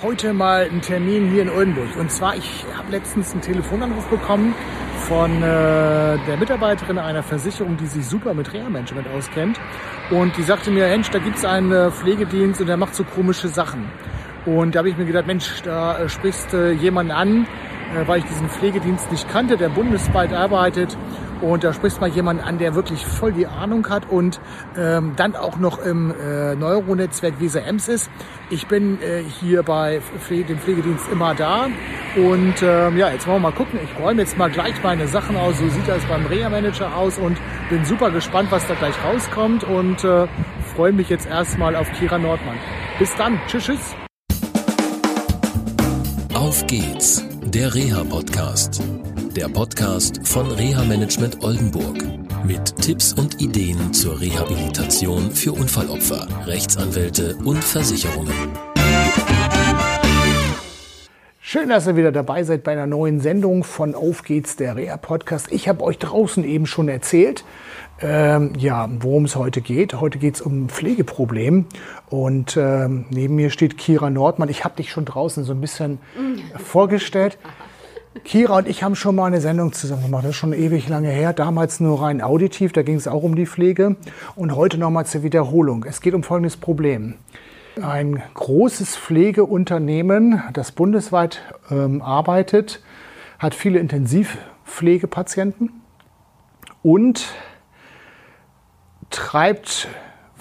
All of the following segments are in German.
Heute mal einen Termin hier in Oldenburg. Und zwar, ich habe letztens einen Telefonanruf bekommen von äh, der Mitarbeiterin einer Versicherung, die sich super mit Reha-Management auskennt. Und die sagte mir, Mensch, da gibt es einen äh, Pflegedienst und der macht so komische Sachen. Und da habe ich mir gedacht, Mensch, da äh, sprichst du jemanden an, äh, weil ich diesen Pflegedienst nicht kannte, der bundesweit arbeitet und da sprichst mal jemanden an, der wirklich voll die Ahnung hat und ähm, dann auch noch im äh, Neuronetzwerk Weser Ems ist. Ich bin äh, hier bei Pfle dem Pflegedienst immer da. Und ähm, ja, jetzt wollen wir mal gucken. Ich räume jetzt mal gleich meine Sachen aus. So sieht das beim Reha-Manager aus und bin super gespannt, was da gleich rauskommt und äh, freue mich jetzt erstmal auf Kira Nordmann. Bis dann. Tschüss, tschüss. Auf geht's, der Reha-Podcast der Podcast von Reha Management Oldenburg. Mit Tipps und Ideen zur Rehabilitation für Unfallopfer, Rechtsanwälte und Versicherungen. Schön, dass ihr wieder dabei seid bei einer neuen Sendung von Auf geht's, der Reha-Podcast. Ich habe euch draußen eben schon erzählt, ähm, ja, worum es heute geht. Heute geht es um ein Pflegeproblem. Und ähm, neben mir steht Kira Nordmann. Ich habe dich schon draußen so ein bisschen vorgestellt. Kira und ich haben schon mal eine Sendung zusammen gemacht. Das ist schon ewig lange her. Damals nur rein auditiv, da ging es auch um die Pflege. Und heute nochmal zur Wiederholung. Es geht um folgendes Problem. Ein großes Pflegeunternehmen, das bundesweit ähm, arbeitet, hat viele Intensivpflegepatienten und treibt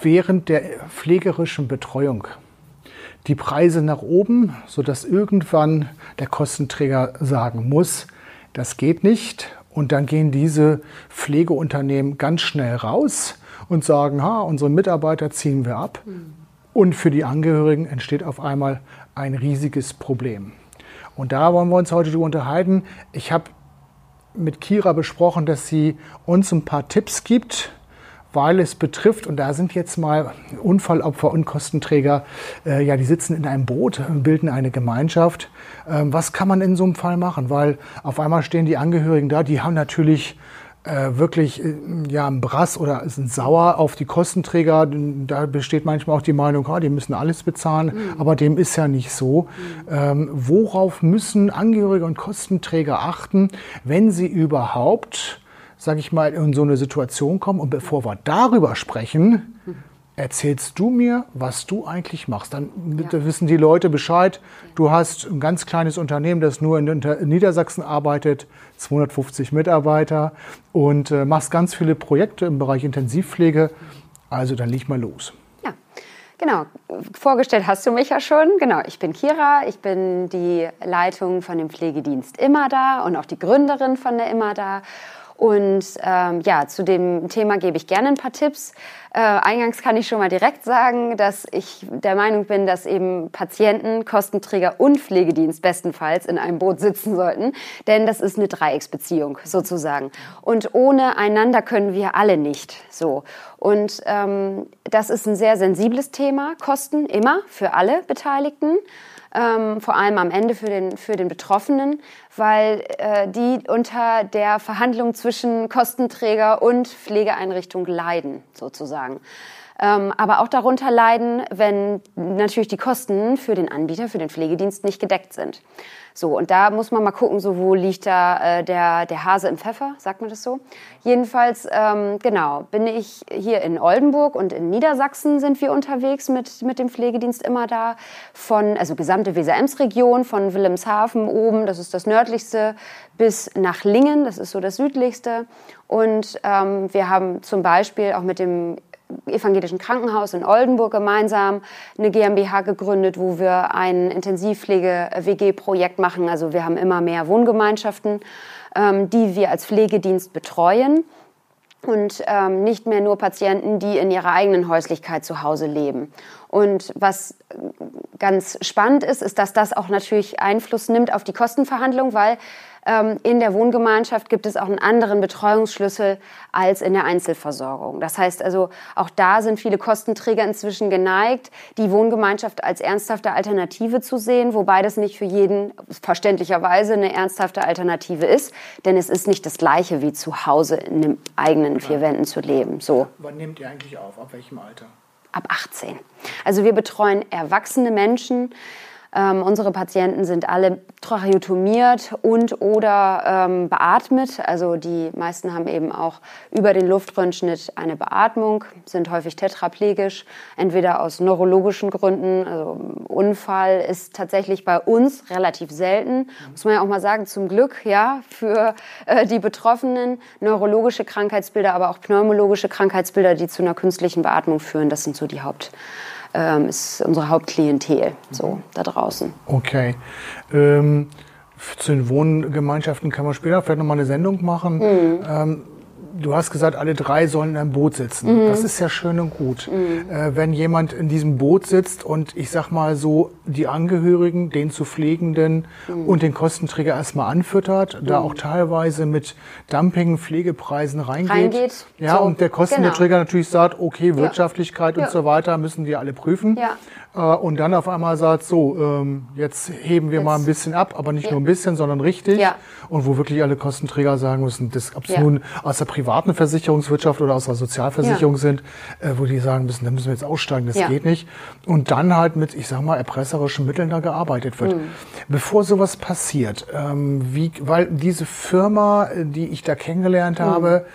während der pflegerischen Betreuung die Preise nach oben, sodass irgendwann der Kostenträger sagen muss, das geht nicht. Und dann gehen diese Pflegeunternehmen ganz schnell raus und sagen, ha, unsere Mitarbeiter ziehen wir ab. Und für die Angehörigen entsteht auf einmal ein riesiges Problem. Und da wollen wir uns heute darüber unterhalten. Ich habe mit Kira besprochen, dass sie uns ein paar Tipps gibt, weil es betrifft, und da sind jetzt mal Unfallopfer und Kostenträger, äh, ja, die sitzen in einem Boot, bilden eine Gemeinschaft. Ähm, was kann man in so einem Fall machen? Weil auf einmal stehen die Angehörigen da, die haben natürlich äh, wirklich äh, ja, ein Brass oder sind sauer auf die Kostenträger. Da besteht manchmal auch die Meinung, oh, die müssen alles bezahlen, mhm. aber dem ist ja nicht so. Mhm. Ähm, worauf müssen Angehörige und Kostenträger achten, wenn sie überhaupt sage ich mal, in so eine Situation kommen. Und bevor wir darüber sprechen, erzählst du mir, was du eigentlich machst. Dann ja. wissen die Leute Bescheid. Du hast ein ganz kleines Unternehmen, das nur in Niedersachsen arbeitet, 250 Mitarbeiter und äh, machst ganz viele Projekte im Bereich Intensivpflege. Also dann leg mal los. Ja, Genau, vorgestellt hast du mich ja schon. Genau, ich bin Kira, ich bin die Leitung von dem Pflegedienst Immer da und auch die Gründerin von der Immer da. Und ähm, ja, zu dem Thema gebe ich gerne ein paar Tipps. Äh, eingangs kann ich schon mal direkt sagen, dass ich der Meinung bin, dass eben Patienten, Kostenträger und Pflegedienst bestenfalls in einem Boot sitzen sollten, denn das ist eine Dreiecksbeziehung sozusagen. Und ohne einander können wir alle nicht so. Und ähm, das ist ein sehr sensibles Thema, Kosten immer für alle Beteiligten ähm, vor allem am Ende für den, für den Betroffenen, weil äh, die unter der Verhandlung zwischen Kostenträger und Pflegeeinrichtung leiden, sozusagen. Ähm, aber auch darunter leiden, wenn natürlich die Kosten für den Anbieter, für den Pflegedienst nicht gedeckt sind. So, und da muss man mal gucken, so wo liegt da äh, der, der Hase im Pfeffer, sagt man das so? Jedenfalls, ähm, genau, bin ich hier in Oldenburg und in Niedersachsen sind wir unterwegs mit, mit dem Pflegedienst immer da. Von, also gesamte Weser-Ems-Region, von Wilhelmshaven oben, das ist das nördlichste, bis nach Lingen, das ist so das südlichste. Und ähm, wir haben zum Beispiel auch mit dem evangelischen Krankenhaus in Oldenburg gemeinsam eine GmbH gegründet, wo wir ein Intensivpflege-WG-Projekt machen. Also wir haben immer mehr Wohngemeinschaften, ähm, die wir als Pflegedienst betreuen und ähm, nicht mehr nur Patienten, die in ihrer eigenen Häuslichkeit zu Hause leben. Und was ganz spannend ist, ist, dass das auch natürlich Einfluss nimmt auf die Kostenverhandlung, weil in der Wohngemeinschaft gibt es auch einen anderen Betreuungsschlüssel als in der Einzelversorgung. Das heißt also, auch da sind viele Kostenträger inzwischen geneigt, die Wohngemeinschaft als ernsthafte Alternative zu sehen, wobei das nicht für jeden verständlicherweise eine ernsthafte Alternative ist, denn es ist nicht das Gleiche wie zu Hause in den eigenen vier Wänden zu leben. So. Wann nehmt ihr eigentlich auf? Ab welchem Alter? Ab 18. Also wir betreuen erwachsene Menschen, Ähm, unsere Patienten sind alle tracheotomiert und oder ähm, beatmet. Also die meisten haben eben auch über den Luftröhrenschnitt eine Beatmung, sind häufig tetraplegisch, entweder aus neurologischen Gründen. Also Unfall ist tatsächlich bei uns relativ selten, muss man ja auch mal sagen, zum Glück, ja, für äh, die Betroffenen. Neurologische Krankheitsbilder, aber auch pneumologische Krankheitsbilder, die zu einer künstlichen Beatmung führen, das sind so die Haupt ähm, ist unsere Hauptklientel so da draußen. Okay. Ähm, zu den Wohngemeinschaften kann man später vielleicht nochmal eine Sendung machen. Mhm. Ähm, du hast gesagt, alle drei sollen in einem Boot sitzen. Mhm. Das ist ja schön und gut. Mhm. Äh, wenn jemand in diesem Boot sitzt und ich sag mal so, die Angehörigen, den zu Pflegenden mhm. und den Kostenträger erstmal anfüttert, da mhm. auch teilweise mit Dumping Pflegepreisen reingeht. reingeht ja, so, und der Kostenträger genau. natürlich sagt, okay, Wirtschaftlichkeit ja. und ja. so weiter müssen die alle prüfen. Ja. Äh, und dann auf einmal sagt, so, ähm, jetzt heben wir jetzt. mal ein bisschen ab, aber nicht ja. nur ein bisschen, sondern richtig. Ja. Und wo wirklich alle Kostenträger sagen müssen, das, ob es ja. nun aus der privaten Versicherungswirtschaft oder aus der Sozialversicherung sind, äh, wo die sagen müssen, da müssen wir jetzt aussteigen, das geht nicht. Und dann halt mit, ich sag mal, erpresserischen Mitteln da gearbeitet wird. Mhm. Bevor sowas passiert, ähm, wie, weil diese Firma, die ich da kennengelernt mhm. habe,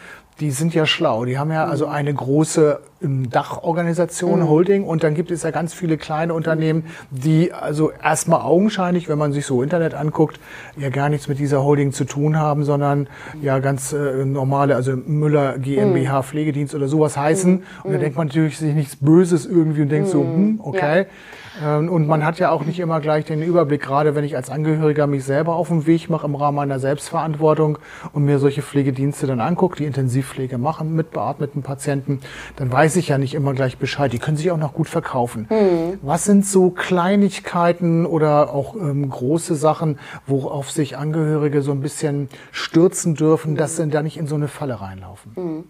die sind ja schlau. Die haben ja also mhm. eine große ähm, Dachorganisation, mhm. Holding, und dann gibt es ja ganz viele kleine Unternehmen, die also erstmal augenscheinlich, wenn man sich so Internet anguckt, ja gar nichts mit dieser Holding zu tun haben, sondern ja ganz äh, normale, also Müller GmbH mhm. Pflegedienst oder sowas heißen. Mhm. Und da denkt man natürlich sich nichts Böses irgendwie und denkt so, mhm. hm, okay. Ja. Ähm, und man hat ja auch nicht immer gleich den Überblick, gerade wenn ich als Angehöriger mich selber auf den Weg mache im Rahmen meiner Selbstverantwortung und mir solche Pflegedienste dann angucke, die Intensivpflege machen mit beatmeten Patienten, dann weiß ich ja nicht immer gleich Bescheid. Die können sich auch noch gut verkaufen. Mhm. Was sind so Kleinigkeiten oder auch ähm, große Sachen, worauf sich Angehörige so ein bisschen stürzen dürfen, dass sie da nicht in so eine Falle reinlaufen? Mhm.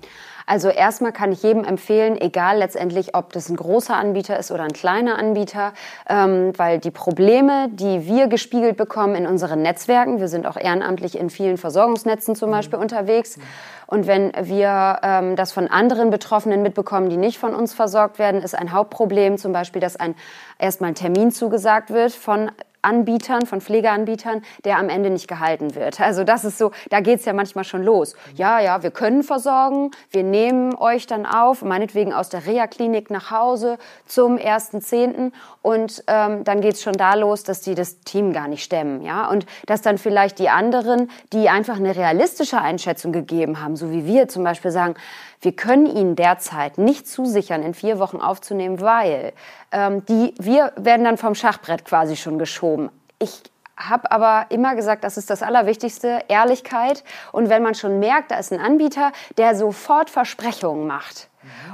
Also erstmal kann ich jedem empfehlen, egal letztendlich, ob das ein großer Anbieter ist oder ein kleiner Anbieter, ähm, weil die Probleme, die wir gespiegelt bekommen in unseren Netzwerken, wir sind auch ehrenamtlich in vielen Versorgungsnetzen zum Beispiel mhm. unterwegs. Und wenn wir ähm, das von anderen Betroffenen mitbekommen, die nicht von uns versorgt werden, ist ein Hauptproblem zum Beispiel, dass ein erstmal ein Termin zugesagt wird von Anbietern, von Pflegeanbietern, der am Ende nicht gehalten wird. Also das ist so, da geht's ja manchmal schon los. Ja, ja, wir können versorgen, wir nehmen euch dann auf, meinetwegen aus der Reha-Klinik nach Hause zum 1.10. Und ähm, dann geht's schon da los, dass die das Team gar nicht stemmen. Ja? Und dass dann vielleicht die anderen, die einfach eine realistische Einschätzung gegeben haben, so wie wir zum Beispiel sagen, wir können Ihnen derzeit nicht zusichern, in vier Wochen aufzunehmen, weil ähm, die, wir werden dann vom Schachbrett quasi schon geschoben. Ich habe aber immer gesagt, das ist das Allerwichtigste, Ehrlichkeit. Und wenn man schon merkt, da ist ein Anbieter, der sofort Versprechungen macht,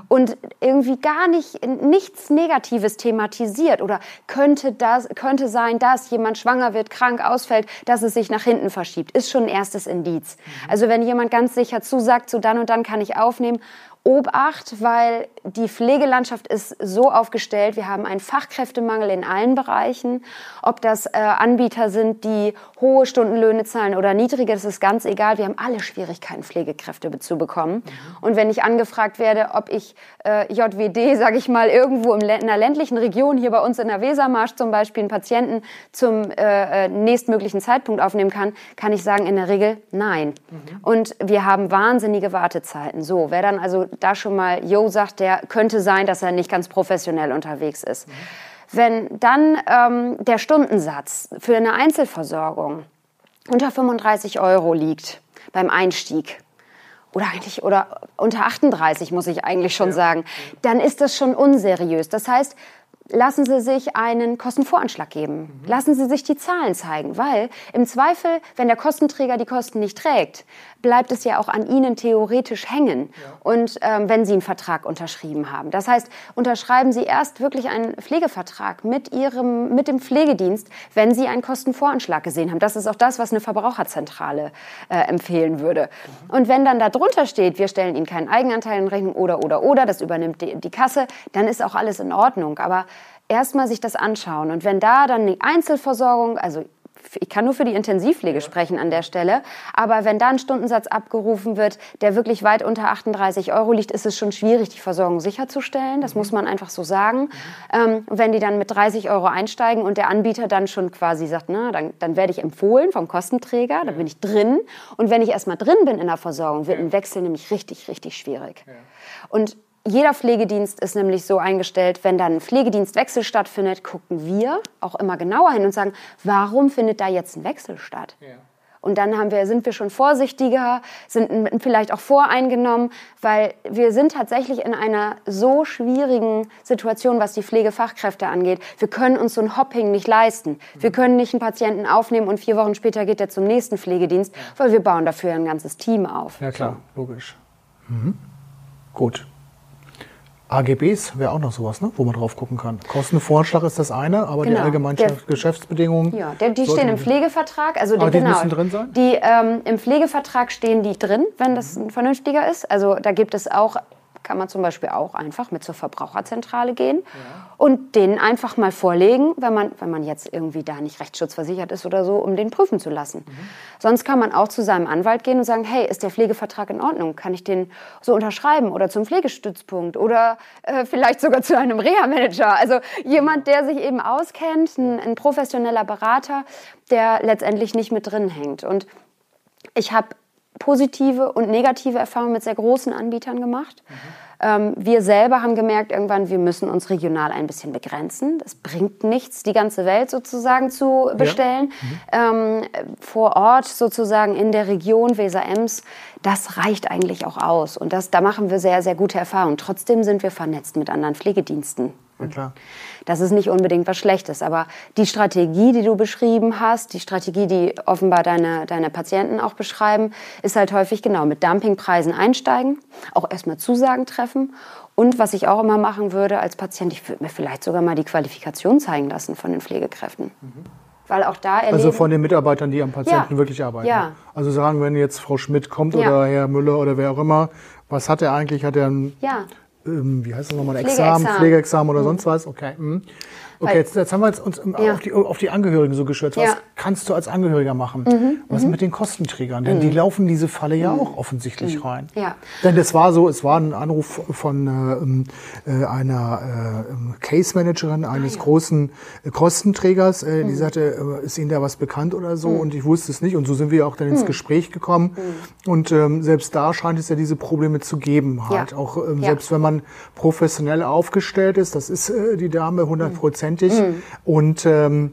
und irgendwie gar nicht nichts Negatives thematisiert oder könnte das könnte sein, dass jemand schwanger wird, krank ausfällt, dass es sich nach hinten verschiebt, ist schon ein erstes Indiz. Mhm. Also wenn jemand ganz sicher zusagt, so dann und dann kann ich aufnehmen Obacht, weil die Pflegelandschaft ist so aufgestellt. Wir haben einen Fachkräftemangel in allen Bereichen. Ob das äh, Anbieter sind, die hohe Stundenlöhne zahlen oder niedrige, das ist ganz egal. Wir haben alle Schwierigkeiten, Pflegekräfte zu bekommen. Mhm. Und wenn ich angefragt werde, ob ich äh, JWD, sage ich mal, irgendwo in einer ländlichen Region, hier bei uns in der Wesermarsch zum Beispiel, einen Patienten zum äh, äh, nächstmöglichen Zeitpunkt aufnehmen kann, kann ich sagen, in der Regel nein. Mhm. Und wir haben wahnsinnige Wartezeiten. So, wer dann also da schon mal Jo sagt, der könnte sein, dass er nicht ganz professionell unterwegs ist. Mhm. Wenn dann ähm, der Stundensatz für eine Einzelversorgung unter 35 Euro liegt beim Einstieg, oder eigentlich oder unter 38 muss ich eigentlich schon ja. sagen, dann ist das schon unseriös. Das heißt, lassen Sie sich einen Kostenvoranschlag geben. Mhm. Lassen Sie sich die Zahlen zeigen, weil im Zweifel, wenn der Kostenträger die Kosten nicht trägt, bleibt es ja auch an Ihnen theoretisch hängen. Ja. Und ähm, wenn Sie einen Vertrag unterschrieben haben. Das heißt, unterschreiben Sie erst wirklich einen Pflegevertrag mit Ihrem, mit dem Pflegedienst, wenn Sie einen Kostenvoranschlag gesehen haben. Das ist auch das, was eine Verbraucherzentrale äh, empfehlen würde. Mhm. Und wenn dann da drunter steht, wir stellen Ihnen keinen Eigenanteil in Rechnung oder, oder, oder, das übernimmt die, die Kasse, dann ist auch alles in Ordnung. Aber erstmal sich das anschauen. Und wenn da dann die Einzelversorgung, also ich kann nur für die Intensivpflege sprechen an der Stelle. Aber wenn da ein Stundensatz abgerufen wird, der wirklich weit unter 38 Euro liegt, ist es schon schwierig, die Versorgung sicherzustellen. Das muss man einfach so sagen. Ähm, wenn die dann mit 30 Euro einsteigen und der Anbieter dann schon quasi sagt, na, dann, dann werde ich empfohlen vom Kostenträger, dann bin ich drin. Und wenn ich erstmal drin bin in der Versorgung, wird ein Wechsel nämlich richtig, richtig schwierig. Und jeder Pflegedienst ist nämlich so eingestellt, wenn dann ein Pflegedienstwechsel stattfindet, gucken wir auch immer genauer hin und sagen, warum findet da jetzt ein Wechsel statt? Ja. Und dann haben wir, sind wir schon vorsichtiger, sind vielleicht auch voreingenommen, weil wir sind tatsächlich in einer so schwierigen Situation, was die Pflegefachkräfte angeht. Wir können uns so ein Hopping nicht leisten. Wir können nicht einen Patienten aufnehmen und vier Wochen später geht er zum nächsten Pflegedienst, weil wir bauen dafür ein ganzes Team auf. Ja klar, logisch. Mhm. Gut. AGBs wäre auch noch sowas, ne? wo man drauf gucken kann. Kostenvorschlag ist das eine, aber genau. die allgemeinen Geschäftsbedingungen. Ja, der, die stehen im Pflegevertrag. Also aber die, genau, müssen drin sein? Die, ähm, Im Pflegevertrag stehen die drin, wenn das ein vernünftiger ist. Also da gibt es auch kann man zum Beispiel auch einfach mit zur Verbraucherzentrale gehen ja. und denen einfach mal vorlegen, wenn man, wenn man jetzt irgendwie da nicht rechtsschutzversichert ist oder so, um den prüfen zu lassen. Mhm. Sonst kann man auch zu seinem Anwalt gehen und sagen, hey, ist der Pflegevertrag in Ordnung? Kann ich den so unterschreiben oder zum Pflegestützpunkt oder äh, vielleicht sogar zu einem Reha-Manager? Also jemand, der sich eben auskennt, ein, ein professioneller Berater, der letztendlich nicht mit drin hängt. Und ich habe positive und negative Erfahrungen mit sehr großen Anbietern gemacht. Mhm. Ähm, wir selber haben gemerkt irgendwann, wir müssen uns regional ein bisschen begrenzen. Das bringt nichts, die ganze Welt sozusagen zu bestellen. Ja. Mhm. Ähm, vor Ort sozusagen in der Region Weser-Ems, das reicht eigentlich auch aus. Und das, da machen wir sehr, sehr gute Erfahrungen. Trotzdem sind wir vernetzt mit anderen Pflegediensten. Ja. Das ist nicht unbedingt was Schlechtes, aber die Strategie, die du beschrieben hast, die Strategie, die offenbar deine, deine Patienten auch beschreiben, ist halt häufig genau mit Dumpingpreisen einsteigen, auch erstmal Zusagen treffen und was ich auch immer machen würde als Patient, ich würde mir vielleicht sogar mal die Qualifikation zeigen lassen von den Pflegekräften. Mhm. Weil auch da also von den Mitarbeitern, die am Patienten ja. wirklich arbeiten. Ja. Also sagen, wenn jetzt Frau Schmidt kommt ja. oder Herr Müller oder wer auch immer, was hat er eigentlich? Hat er ein ja ähm, wie heißt das nochmal, Examen, Pflegeexamen oder mhm. sonst was? Okay. Mhm. Okay, jetzt, jetzt, haben wir jetzt uns ja. auf, die, auf, die, Angehörigen so geschürzt. Was ja. kannst du als Angehöriger machen? Mhm. Was mhm. mit den Kostenträgern? Denn mhm. die laufen diese Falle ja mhm. auch offensichtlich mhm. rein. Ja. Denn das war so, es war ein Anruf von äh, äh einer äh, Case Managerin eines ah, ja. großen äh, Kostenträgers, äh, die sagte, äh, ist Ihnen da was bekannt oder so? Und ich wusste es nicht. Und so sind wir auch dann ins Gespräch gekommen. Und ähm, selbst da scheint es ja diese Probleme zu geben. Halt. Auch ähm, selbst wenn man professionell aufgestellt ist, das ist äh, die Dame 100 Prozent hundertprozentig. Mhm. Und ähm,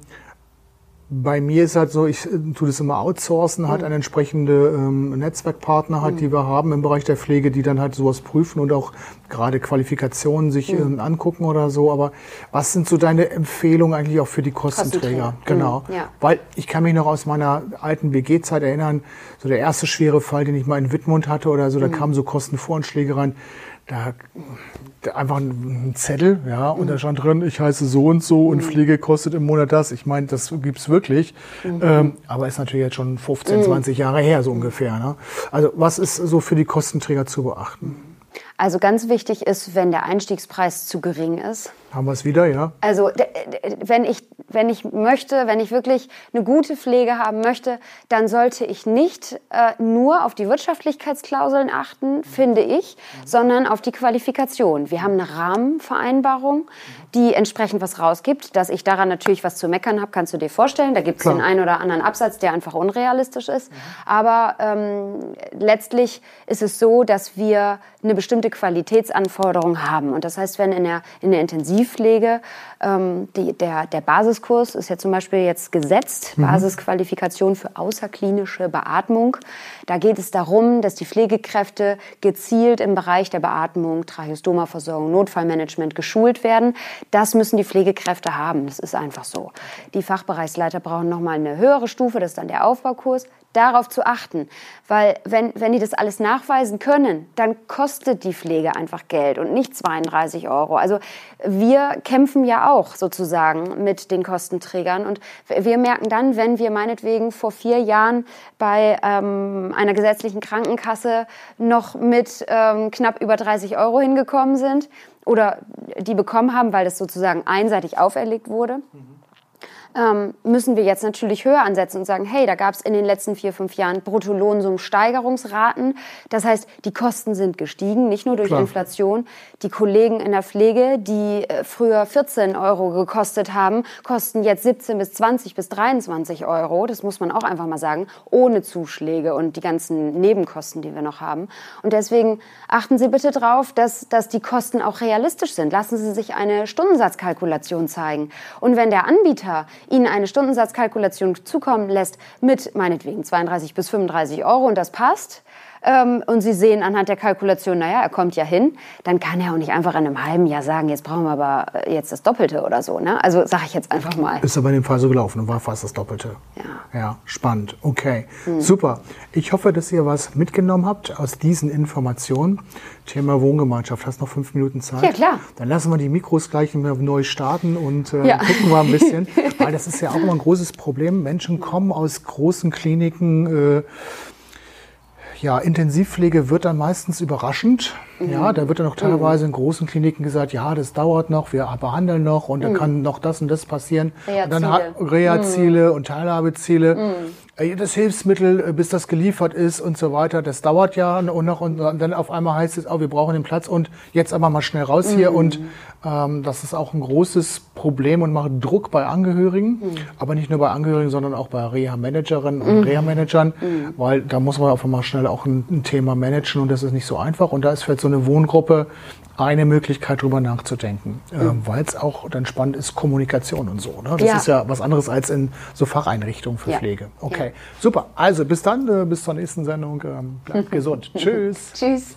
bei mir ist halt so, ich äh, tue das immer outsourcen, halt mhm. eine entsprechende ähm, Netzwerkpartner halt, mhm. die wir haben im Bereich der Pflege, die dann halt sowas prüfen und auch gerade Qualifikationen sich mhm. äh, angucken oder so. Aber was sind so deine Empfehlungen eigentlich auch für die Kostenträger? Genau. Mhm. Ja. Weil ich kann mich noch aus meiner alten WG-Zeit erinnern, so der erste schwere Fall, den ich mal in Wittmund hatte oder so, da mhm. kamen so Kostenvoranschläge rein da einfach ein Zettel, ja, und da stand drin, ich heiße so und so und mhm. Pflege kostet im Monat das. Ich meine, das gibt's wirklich, mhm. ähm, aber ist natürlich jetzt schon 15, mhm. 20 Jahre her so ungefähr. Ne? Also was ist so für die Kostenträger zu beachten? Also ganz wichtig ist, wenn der Einstiegspreis zu gering ist. Haben wir es wieder, ja? Also wenn ich, wenn ich möchte, wenn ich wirklich eine gute Pflege haben möchte, dann sollte ich nicht äh, nur auf die Wirtschaftlichkeitsklauseln achten, finde ich, mhm. sondern auf die Qualifikation. Wir haben eine Rahmenvereinbarung, die entsprechend was rausgibt. Dass ich daran natürlich was zu meckern habe, kannst du dir vorstellen. Da gibt es den einen oder anderen Absatz, der einfach unrealistisch ist. Mhm. Aber ähm, letztlich ist es so, dass wir eine bestimmte Qualitätsanforderung haben. Und das heißt, wenn in der, in der Intensivpflege ähm, die, der, der Basiskurs ist ja zum Beispiel jetzt gesetzt, mhm. Basisqualifikation für außerklinische Beatmung. Da geht es darum, dass die Pflegekräfte gezielt im Bereich der Beatmung, Tracheostomaversorgung, Notfallmanagement geschult werden. Das müssen die Pflegekräfte haben. Das ist einfach so. Die Fachbereichsleiter brauchen nochmal eine höhere Stufe, das ist dann der Aufbaukurs darauf zu achten. Weil wenn, wenn die das alles nachweisen können, dann kostet die Pflege einfach Geld und nicht 32 Euro. Also wir kämpfen ja auch sozusagen mit den Kostenträgern und wir merken dann, wenn wir meinetwegen vor vier Jahren bei ähm, einer gesetzlichen Krankenkasse noch mit ähm, knapp über 30 Euro hingekommen sind oder die bekommen haben, weil das sozusagen einseitig auferlegt wurde. Mhm ähm, müssen wir jetzt natürlich höher ansetzen und sagen, hey, da gab es in den letzten vier, fünf Jahren Bruttolohnsummsteigerungsraten. Das heißt, die Kosten sind gestiegen, nicht nur durch Klar. Inflation. Die Kollegen in der Pflege, die äh, früher 14 Euro gekostet haben, kosten jetzt 17 bis 20 bis 23 Euro. Das muss man auch einfach mal sagen, ohne Zuschläge und die ganzen Nebenkosten, die wir noch haben. Und deswegen achten Sie bitte darauf, dass, dass die Kosten auch realistisch sind. Lassen Sie sich eine Stundensatzkalkulation zeigen. Und wenn der Anbieter Ihnen eine Stundensatzkalkulation zukommen lässt mit meinetwegen 32 bis 35 Euro. Und das passt, ähm, und Sie sehen anhand der Kalkulation, naja, er kommt ja hin, dann kann er auch nicht einfach in einem halben Jahr sagen, jetzt brauchen wir aber äh, jetzt das Doppelte oder so. Ne? Also sage ich jetzt einfach mal. Ist aber in dem Fall so gelaufen und war fast das Doppelte. Ja. Ja, spannend. Okay, hm. super. Ich hoffe, dass ihr was mitgenommen habt aus diesen Informationen. Thema Wohngemeinschaft. Hast noch fünf Minuten Zeit? Ja, klar. Dann lassen wir die Mikros gleich neu starten und äh, ja. gucken wir ein bisschen. Weil das ist ja auch immer ein großes Problem. Menschen kommen aus großen Kliniken, äh, ja, Intensivpflege wird dann meistens überraschend. Mhm. Ja, da wird dann auch teilweise in großen Kliniken gesagt, ja, das dauert noch, wir behandeln noch und mhm. dann kann noch das und das passieren. Reha-Ziele. Und dann hat Reha-Ziele mhm. und Teilhabeziele. Mhm das Hilfsmittel, äh, bis das geliefert ist und so weiter, das dauert ja und noch und dann auf einmal heißt es, oh, wir brauchen den Platz und jetzt aber mal schnell raus hier mhm. und das ist auch ein großes Problem und macht Druck bei Angehörigen, mhm. aber nicht nur bei Angehörigen, sondern auch bei Reha-Managerinnen und mhm. Reha-Managern, mhm. weil da muss man auf einmal schnell auch ein, ein, Thema managen und das ist nicht so einfach und da ist vielleicht so eine Wohngruppe eine Möglichkeit, drüber nachzudenken, äh, mhm. weil es auch dann spannend ist, Kommunikation und so. Ne? Das ja. ist ja was anderes als in so Facheinrichtungen für ja. Pflege. Okay, ja. super. Also bis dann, äh, bis zur nächsten Sendung. Ähm, bleibt gesund. Tschüss. Tschüss.